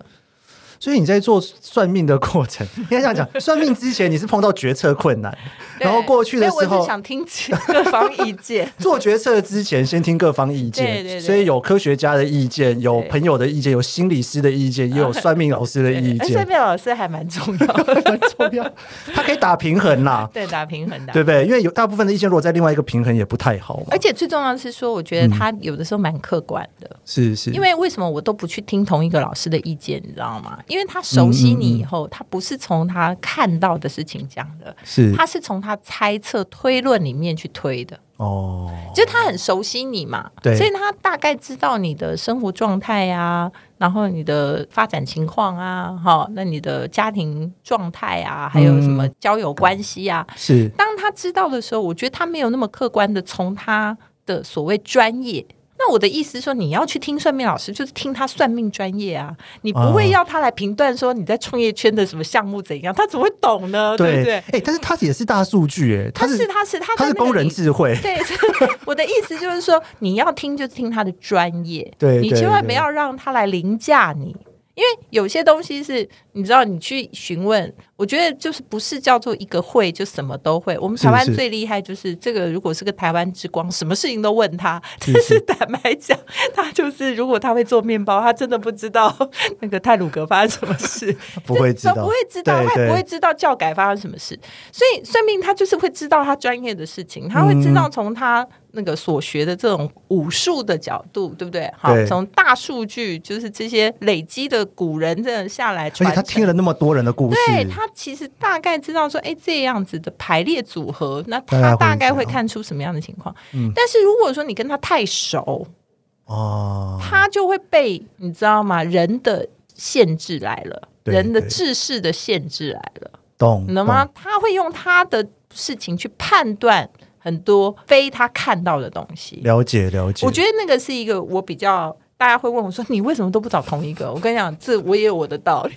所以你在做算命的过程，[laughs] 应该这样讲，[laughs] 算命之前你是碰到决策困难，然后过去的时候，我想听各方意见。[laughs] 做决策之前，先听各方意见。对对对，所以有科学家的意见，有朋友的意见，有心理师的意见，也有算命老师的意见。算命老师还蛮重要的，蛮重要。他可以打平衡啦，对，打平衡的，对不对？因为有大部分的意见，如果在另外一个平衡也不太好。而且最重要的是说，我觉得他有的时候蛮客观的。是是。因为为什么我都不去听同一个老师的意见？你知道吗？因为他熟悉。你以后，他不是从他看到的事情讲的，是。他是从他猜测推论里面去推的。哦，就他很熟悉你嘛，对，所以他大概知道你的生活状态啊，然后你的发展情况啊，哈，那你的家庭状态啊，还有什么交友关系啊，是。当他知道的时候，我觉得他没有那么客观的从他的所谓专业。那我的意思是说，你要去听算命老师，就是听他算命专业啊。你不会要他来评断说你在创业圈的什么项目怎样，他怎么会懂呢？对不对？哎，但是他也是大数据，哎，他是他是他他是工人智慧。对，[laughs] 我的意思就是说，你要听就听他的专业，对，你千万不要让他来凌驾你。因为有些东西是你知道，你去询问，我觉得就是不是叫做一个会就什么都会。我们台湾最厉害就是这个，如果是个台湾之光，什么事情都问他。但是坦白讲，他就是如果他会做面包，他真的不知道 [laughs] 那个泰鲁格发生什么事，[laughs] 不会知道，不会知道，他也不会知道教改发生什么事。所以算命他就是会知道他专业的事情，他会知道从他。那个所学的这种武术的角度，对不对？好，从大数据就是这些累积的古人这样下来，而且他听了那么多人的故事，对，他其实大概知道说，哎，这样子的排列组合，那他大概会看出什么样的情况。嗯，但是如果说你跟他太熟，哦，他就会被你知道吗？人的限制来了，人的知识的限制来了，懂？懂吗？他会用他的事情去判断。很多非他看到的东西，了解了解。我觉得那个是一个我比较，大家会问我说：“你为什么都不找同一个？”我跟你讲，这我也有我的道理。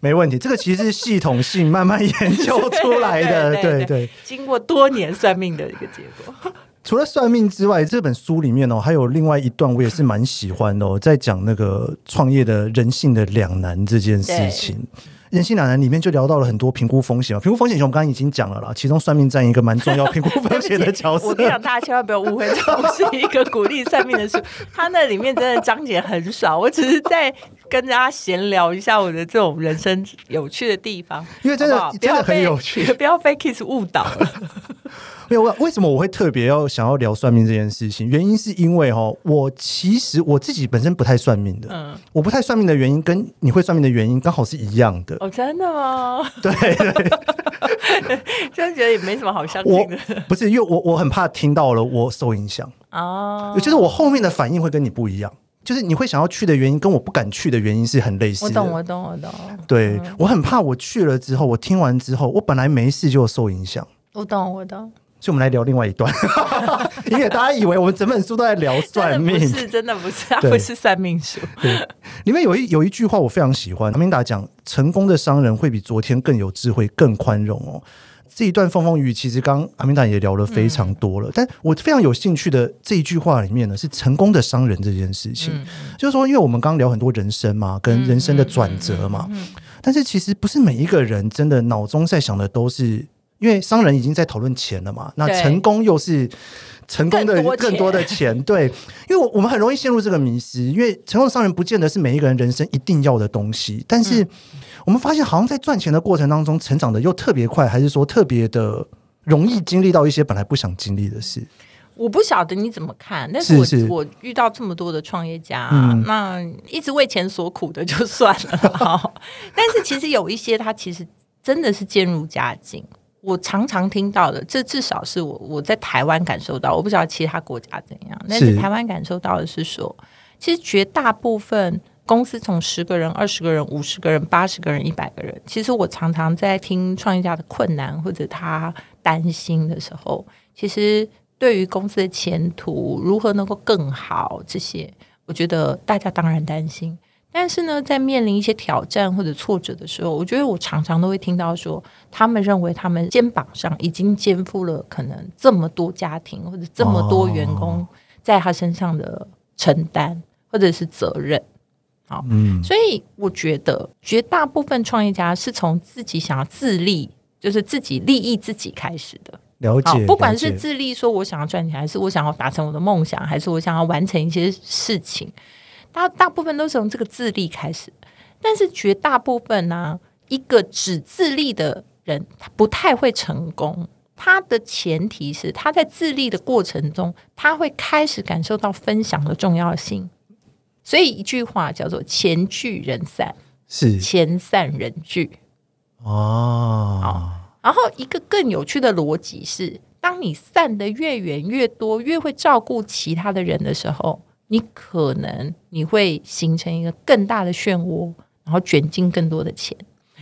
没问题，这个其实是系统性慢慢研究出来的，[laughs] 对对，对，对，对，经过多年算命的一个结果。除了算命之外，这本书里面哦，还有另外一段我也是蛮喜欢的哦，在讲那个创业的人性的两难这件事情。人性两难里面就聊到了很多评估风险，评估风险我们刚刚已经讲了啦，其中算命占一个蛮重要评估风险的角色。我跟你讲，大家千万不要误会，这不是一个鼓励算命的书，它那里面真的章节很少，我只是在跟大家闲聊一下我的这种人生有趣的地方，因为真的真的很有趣，不要被 Kiss 误导了。[laughs] 没有，为什么我会特别要想要聊算命这件事情？原因是因为哈，我其实我自己本身不太算命的。嗯，我不太算命的原因跟你会算命的原因刚好是一样的。哦，真的吗？对 [laughs] [laughs] 真的觉得也没什么好相信的。不是，因为我我很怕听到了我受影响哦，就是我后面的反应会跟你不一样，就是你会想要去的原因跟我不敢去的原因是很类似的。我懂，我懂，我懂。对，我很怕我去了之后，我听完之后，我本来没事就受影响。我懂，我懂。所以，我们来聊另外一段，[laughs] 因为大家以为我们整本书都在聊算命，是真的不是，它不是算命书。对，里面有一有一句话我非常喜欢，阿明达讲，成功的商人会比昨天更有智慧、更宽容哦。这一段风风雨雨，其实刚阿明达也聊了非常多了，嗯、但我非常有兴趣的这一句话里面呢，是成功的商人这件事情，嗯、就是说，因为我们刚刚聊很多人生嘛，跟人生的转折嘛，但是其实不是每一个人真的脑中在想的都是。因为商人已经在讨论钱了嘛，那成功又是成功的更多的钱，[laughs] 对，因为我我们很容易陷入这个迷思，因为成功的商人不见得是每一个人人生一定要的东西，但是我们发现好像在赚钱的过程当中，成长的又特别快，还是说特别的容易经历到一些本来不想经历的事。我不晓得你怎么看，但是我我遇到这么多的创业家，嗯那一直为钱所苦的就算了哈。[laughs] 但是其实有一些他其实真的是渐入佳境。我常常听到的，这至少是我我在台湾感受到，我不知道其他国家怎样，但是台湾感受到的是说，其实绝大部分公司从十个人、二十个人、五十个人、八十个人、一百个人，其实我常常在听创业家的困难或者他担心的时候，其实。对于公司的前途如何能够更好，这些我觉得大家当然担心。但是呢，在面临一些挑战或者挫折的时候，我觉得我常常都会听到说，他们认为他们肩膀上已经肩负了可能这么多家庭或者这么多员工在他身上的承担或者是责任。好，嗯，所以我觉得绝大部分创业家是从自己想要自立，就是自己利益自己开始的。了解，不管是自立，说我想要赚钱，还是我想要达成我的梦想，还是我想要完成一些事情，大大部分都是从这个自立开始。但是绝大部分呢、啊，一个只自立的人，他不太会成功。他的前提是他在自立的过程中，他会开始感受到分享的重要性。所以一句话叫做“钱聚人散，是钱散人聚”。哦。然后，一个更有趣的逻辑是：当你散的越远越多，越会照顾其他的人的时候，你可能你会形成一个更大的漩涡，然后卷进更多的钱，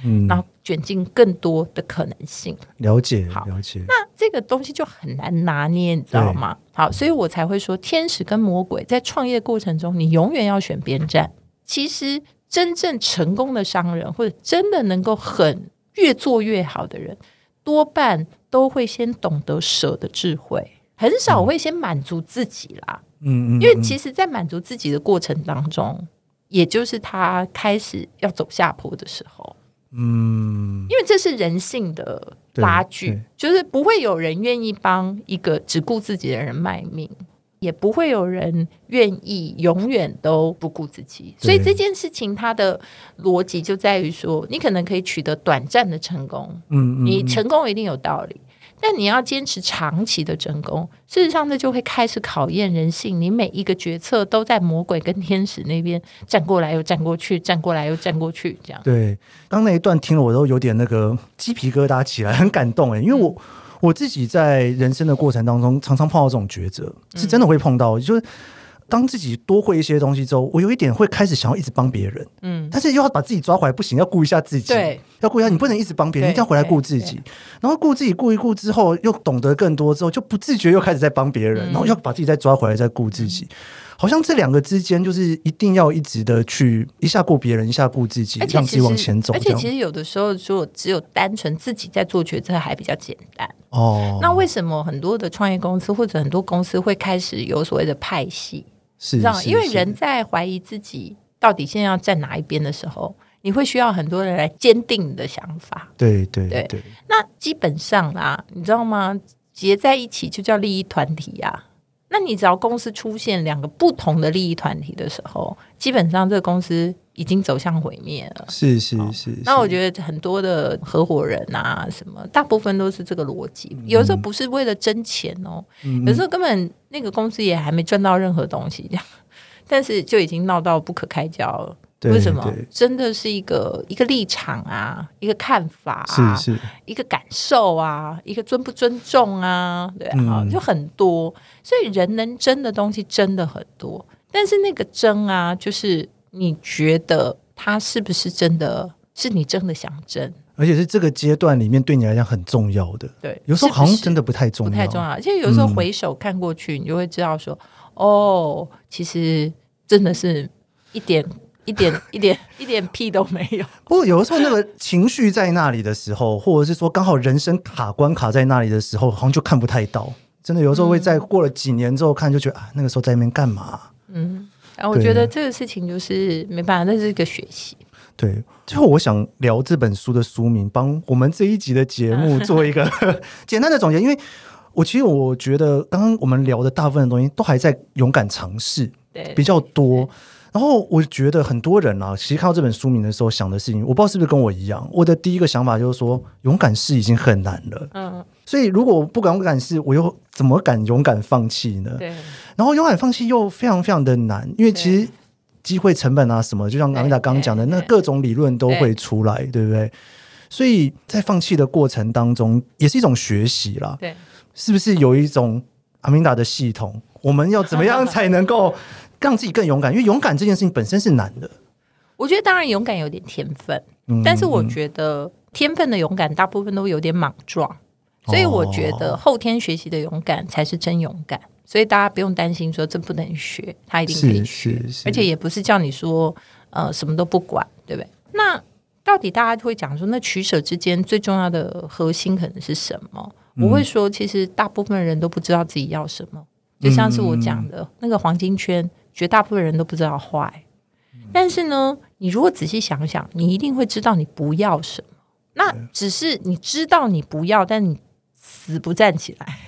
嗯，然后卷进更多的可能性。了解，好，了解。那这个东西就很难拿捏，你知道吗？好，所以我才会说，天使跟魔鬼在创业过程中，你永远要选边站。其实，真正成功的商人，或者真的能够很。越做越好的人，多半都会先懂得舍的智慧，很少会先满足自己啦。嗯，因为其实，在满足自己的过程当中，也就是他开始要走下坡的时候。嗯，因为这是人性的拉锯，就是不会有人愿意帮一个只顾自己的人卖命。也不会有人愿意永远都不顾自己，所以这件事情它的逻辑就在于说，你可能可以取得短暂的成功，嗯，你成功一定有道理，但你要坚持长期的成功，事实上这就会开始考验人性。你每一个决策都在魔鬼跟天使那边站过来又站过去，站过来又站过去，这样。对，刚那一段听了我都有点那个鸡皮疙瘩起来，很感动哎，因为我。我自己在人生的过程当中，常常碰到这种抉择，是真的会碰到。就是当自己多会一些东西之后，我有一点会开始想要一直帮别人，嗯，但是又要把自己抓回来，不行，要顾一下自己，对，要顾一下，你不能一直帮别人，一定要回来顾自己。然后顾自己顾一顾之后，又懂得更多之后，就不自觉又开始在帮别人，然后要把自己再抓回来，再顾自己。好像这两个之间就是一定要一直的去一下顾别人，一下顾自己，让自己往前走。而且其实有的时候说只有单纯自己在做决策还比较简单哦。那为什么很多的创业公司或者很多公司会开始有所谓的派系？是，这样，因为人在怀疑自己到底现在要站哪一边的时候，你会需要很多人来坚定你的想法。对对对，对。那基本上啦，你知道吗？结在一起就叫利益团体啊。那你只要公司出现两个不同的利益团体的时候，基本上这个公司已经走向毁灭了。是是是，是。那我觉得很多的合伙人啊，什么大部分都是这个逻辑。有时候不是为了争钱哦，嗯、有时候根本那个公司也还没赚到任何东西，这样，[laughs] 但是就已经闹到不可开交了。为什么？真的是一个一个立场啊，一个看法啊，是是，一个感受啊，一个尊不尊重啊，对啊，嗯、就很多。所以人能争的东西真的很多，但是那个争啊，就是你觉得他是不是真的是你真的想争，而且是这个阶段里面对你来讲很重要的。对，有时候好像真的不太重要，不太重要。而且有时候回首看过去，你就会知道说，嗯、哦，其实真的是一点。一点 [laughs] 一点一点屁都没有。不过有的时候，那个情绪在那里的时候，或者是说刚好人生卡关卡在那里的时候，好像就看不太到。真的有时候会在过了几年之后看，就觉得啊，那个时候在那边干嘛？嗯，然后我觉得这个事情就是没办法，那是一个学习。对，最后我想聊这本书的书名，帮我们这一集的节目 [laughs] 做一个简单的总结。因为我其实我觉得，刚刚我们聊的大部分的东西都还在勇敢尝试，对，比较多。然后我觉得很多人啊，其实看到这本书名的时候想的事情，我不知道是不是跟我一样。我的第一个想法就是说，勇敢试已经很难了。嗯，所以如果我不敢不敢试，我又怎么敢勇敢放弃呢？对。然后勇敢放弃又非常非常的难，因为其实机会成本啊什么，就像阿米达刚刚讲的，那各种理论都会出来，对不对？所以在放弃的过程当中，也是一种学习啦。对，是不是有一种阿米达的系统？我们要怎么样才能够让自己更勇敢？因为勇敢这件事情本身是难的。我觉得当然勇敢有点天分，嗯、但是我觉得天分的勇敢大部分都有点莽撞，所以我觉得后天学习的勇敢才是真勇敢。所以大家不用担心说这不能学，他一定可以学，而且也不是叫你说呃什么都不管，对不对？那。到底大家会讲说，那取舍之间最重要的核心可能是什么？嗯、我会说，其实大部分人都不知道自己要什么，就像是我讲的、嗯、那个黄金圈，绝大部分人都不知道坏。嗯、但是呢，你如果仔细想想，你一定会知道你不要什么。那只是你知道你不要，但你死不站起来。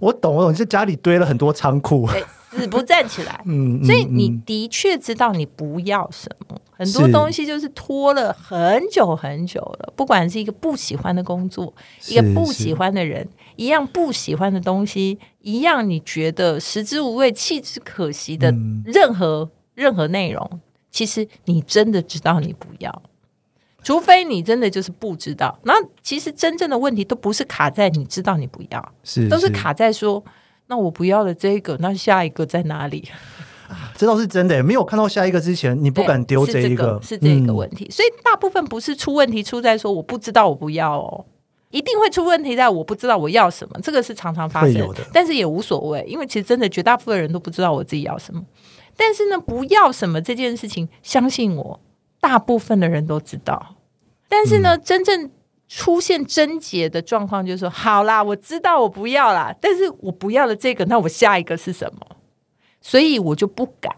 我懂，我懂，你在家里堆了很多仓库。死不站起来，[laughs] 嗯，所以你的确知道你不要什么，很多东西就是拖了很久很久了。不管是一个不喜欢的工作，一个不喜欢的人，一样不喜欢的东西，一样你觉得食之无味、弃之可惜的任何任何内容，其实你真的知道你不要，除非你真的就是不知道。那其实真正的问题都不是卡在你知道你不要，是都是卡在说。那我不要的这个，那下一个在哪里？[laughs] 这倒是真的，没有看到下一个之前，你不敢丢这一个，是这个，是这个问题。嗯、所以大部分不是出问题出在说我不知道我不要哦，一定会出问题在我不知道我要什么，这个是常常发生的，但是也无所谓，因为其实真的绝大部分人都不知道我自己要什么。但是呢，不要什么这件事情，相信我，大部分的人都知道。但是呢，嗯、真正。出现症结的状况，就是说，好啦，我知道我不要啦，但是我不要了这个，那我下一个是什么？所以我就不敢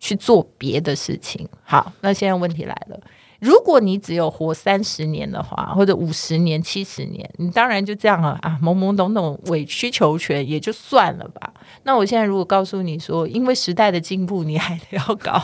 去做别的事情。好，那现在问题来了，如果你只有活三十年的话，或者五十年、七十年，你当然就这样了啊，懵懵懂懂、委曲求全也就算了吧。那我现在如果告诉你说，因为时代的进步，你还得要搞，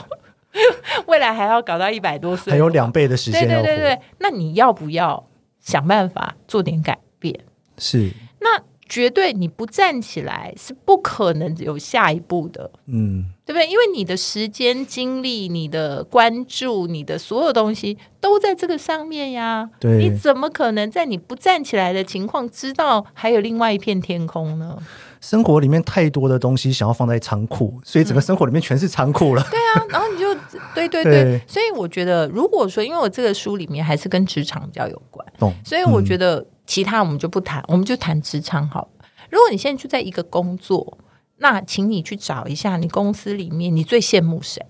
[laughs] 未来还要搞到一百多岁，还有两倍的时间，对对对对，那你要不要？想办法做点改变，是那绝对你不站起来是不可能有下一步的，嗯，对不对？因为你的时间、精力、你的关注、你的所有东西都在这个上面呀。对，你怎么可能在你不站起来的情况，知道还有另外一片天空呢？生活里面太多的东西想要放在仓库，所以整个生活里面全是仓库了。嗯、对啊，然后你就对对对，对 [laughs] 所以我觉得，如果说，因为我这个书里面还是跟职场比较有关，懂所以我觉得其他我们就不谈，嗯、我们就谈职场好了。如果你现在就在一个工作，那请你去找一下你公司里面你最羡慕谁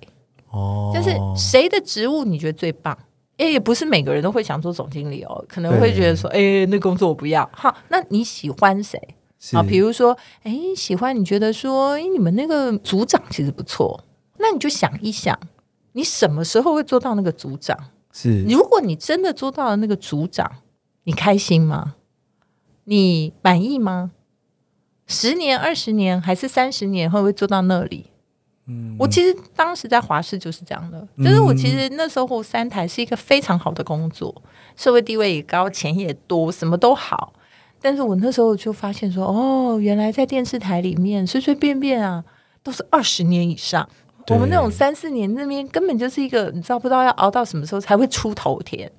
哦，就是谁的职务你觉得最棒？哎，也不是每个人都会想做总经理哦，可能会觉得说，哎对，那工作我不要。好，那你喜欢谁？是啊，比如说，哎，喜欢你觉得说，哎，你们那个组长其实不错，那你就想一想，你什么时候会做到那个组长？是，如果你真的做到了那个组长，你开心吗？你满意吗？十年、二十年还是三十年，会不会做到那里？嗯，我其实当时在华视就是这样的，嗯、就是我其实那时候三台是一个非常好的工作，社会地位也高，钱也多，什么都好。但是我那时候就发现说，哦，原来在电视台里面随随便便啊，都是二十年以上。我们那种三四年那边根本就是一个，你知道不知道要熬到什么时候才会出头天？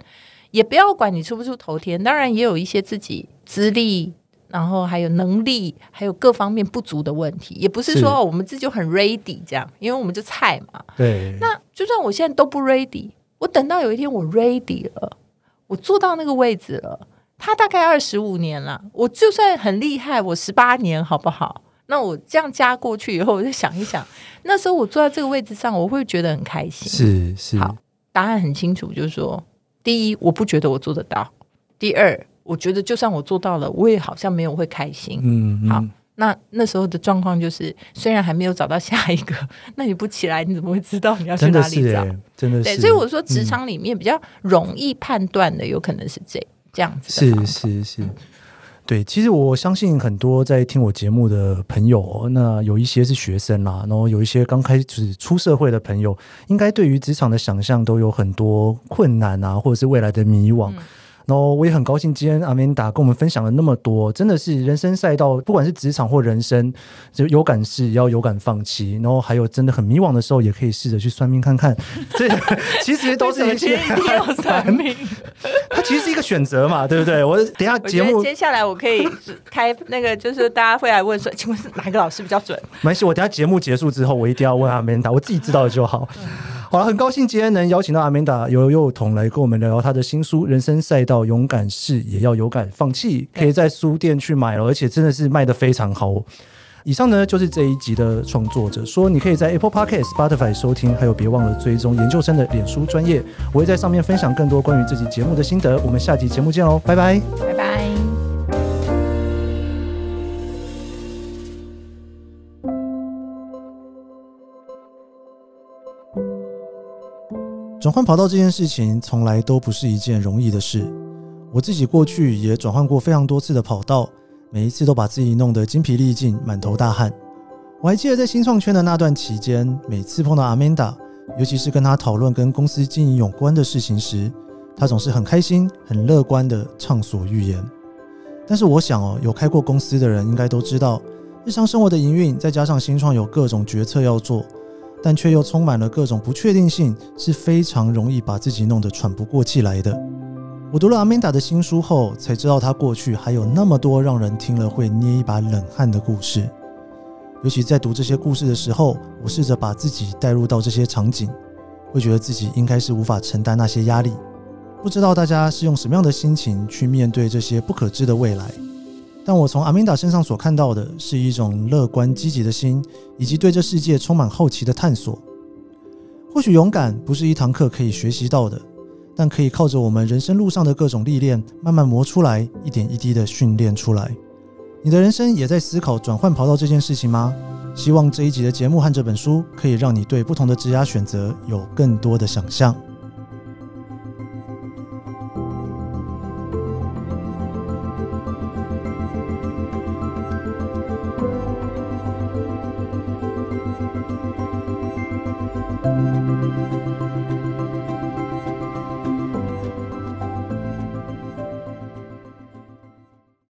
也不要管你出不出头天，当然也有一些自己资历，然后还有能力，还有各方面不足的问题。也不是说我们自己就很 ready 这样，因为我们就菜嘛。对。那就算我现在都不 ready，我等到有一天我 ready 了，我坐到那个位置了。他大概二十五年了，我就算很厉害，我十八年好不好？那我这样加过去以后，我就想一想，那时候我坐在这个位置上，我会觉得很开心。是是，好，答案很清楚，就是说，第一，我不觉得我做得到；第二，我觉得就算我做到了，我也好像没有会开心。嗯，嗯，好，那那时候的状况就是，虽然还没有找到下一个，那你不起来，你怎么会知道你要去哪里找？真的是，真的是。对，所以我说，职场里面比较容易判断的，有可能是这个。这样子是是是，对，其实我相信很多在听我节目的朋友，那有一些是学生啦，然后有一些刚开始出社会的朋友，应该对于职场的想象都有很多困难啊，或者是未来的迷惘。嗯、然后我也很高兴，今天阿明达跟我们分享了那么多，真的是人生赛道，不管是职场或人生，就有感试要有感放弃，然后还有真的很迷惘的时候，也可以试着去算命看看。[laughs] 这其实都是一些一定要算命，它其实是一个选择嘛，对不对？我等下节目接下来我可以开那个，就是大家会来问说，请问是哪个老师比较准？没事，我等下节目结束之后，我一定要问阿明达，我自己知道的就好。好了，很高兴今天能邀请到阿明达由幼童来跟我们聊聊他的新书《人生赛道，勇敢是也要勇敢放弃》，可以在书店去买了，而且真的是卖的非常好。以上呢就是这一集的创作者说，你可以在 Apple Podcast、Spotify 收听，还有别忘了追踪研究生的脸书专业，我会在上面分享更多关于这集节目的心得。我们下集节目见喽，拜拜，拜拜。转换跑道这件事情从来都不是一件容易的事。我自己过去也转换过非常多次的跑道，每一次都把自己弄得精疲力尽、满头大汗。我还记得在新创圈的那段期间，每次碰到阿曼达，尤其是跟他讨论跟公司经营有关的事情时，他总是很开心、很乐观地畅所欲言。但是我想哦，有开过公司的人应该都知道，日常生活的营运再加上新创有各种决策要做。但却又充满了各种不确定性，是非常容易把自己弄得喘不过气来的。我读了阿曼达的新书后，才知道他过去还有那么多让人听了会捏一把冷汗的故事。尤其在读这些故事的时候，我试着把自己带入到这些场景，会觉得自己应该是无法承担那些压力。不知道大家是用什么样的心情去面对这些不可知的未来？但我从阿曼达身上所看到的是一种乐观积极的心，以及对这世界充满好奇的探索。或许勇敢不是一堂课可以学习到的，但可以靠着我们人生路上的各种历练，慢慢磨出来，一点一滴的训练出来。你的人生也在思考转换跑道这件事情吗？希望这一集的节目和这本书可以让你对不同的职涯选择有更多的想象。